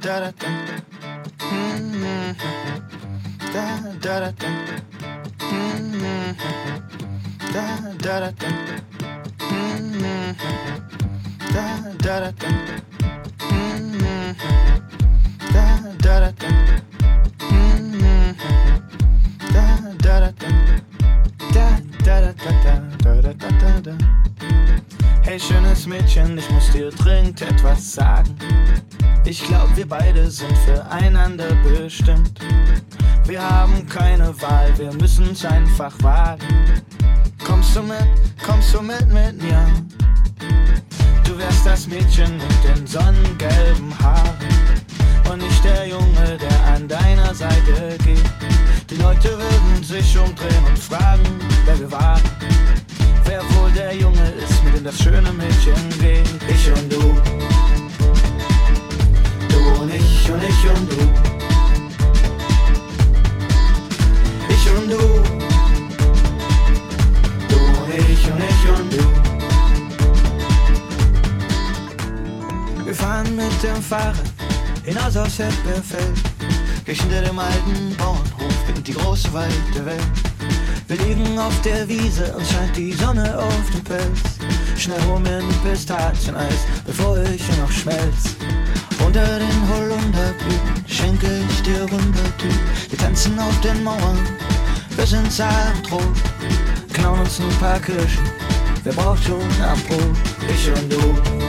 da da da. Da da da da da da da. Hey schönes Mädchen, ich muss dir dringend etwas sagen. Ich glaub, wir beide sind füreinander bestimmt. Wir haben keine Wahl, wir müssen's einfach wagen. Kommst du mit, kommst du mit mit mir? Du wärst das Mädchen mit den sonnengelben Haaren und nicht der Junge, der an deiner Seite geht. Die Leute würden sich umdrehen und fragen, wer wir waren. Wer wohl der Junge ist, mit dem das schöne Mädchen geht. Ich und du. Du und ich und du. Ich und du. Du ich und ich und du. Wir fahren mit dem Fahrrad hinaus aufs Hepperfeld. Gleich hinter dem alten Bauernhof beginnt die große weite Welt. Wir liegen auf der Wiese und scheint die Sonne auf dem Pelz. Schnell rum in Pistazieneis, bevor ich noch schmelz. Unter den Holunderblüten Wir tanzen auf den Mauern, wir sind sagentrot. Klauen uns ein paar Kirschen, wer braucht schon am Brot? Ich und. Du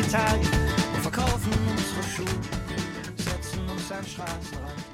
digital. Wir verkaufen unsere Schuhe, setzen uns an Straßenrand.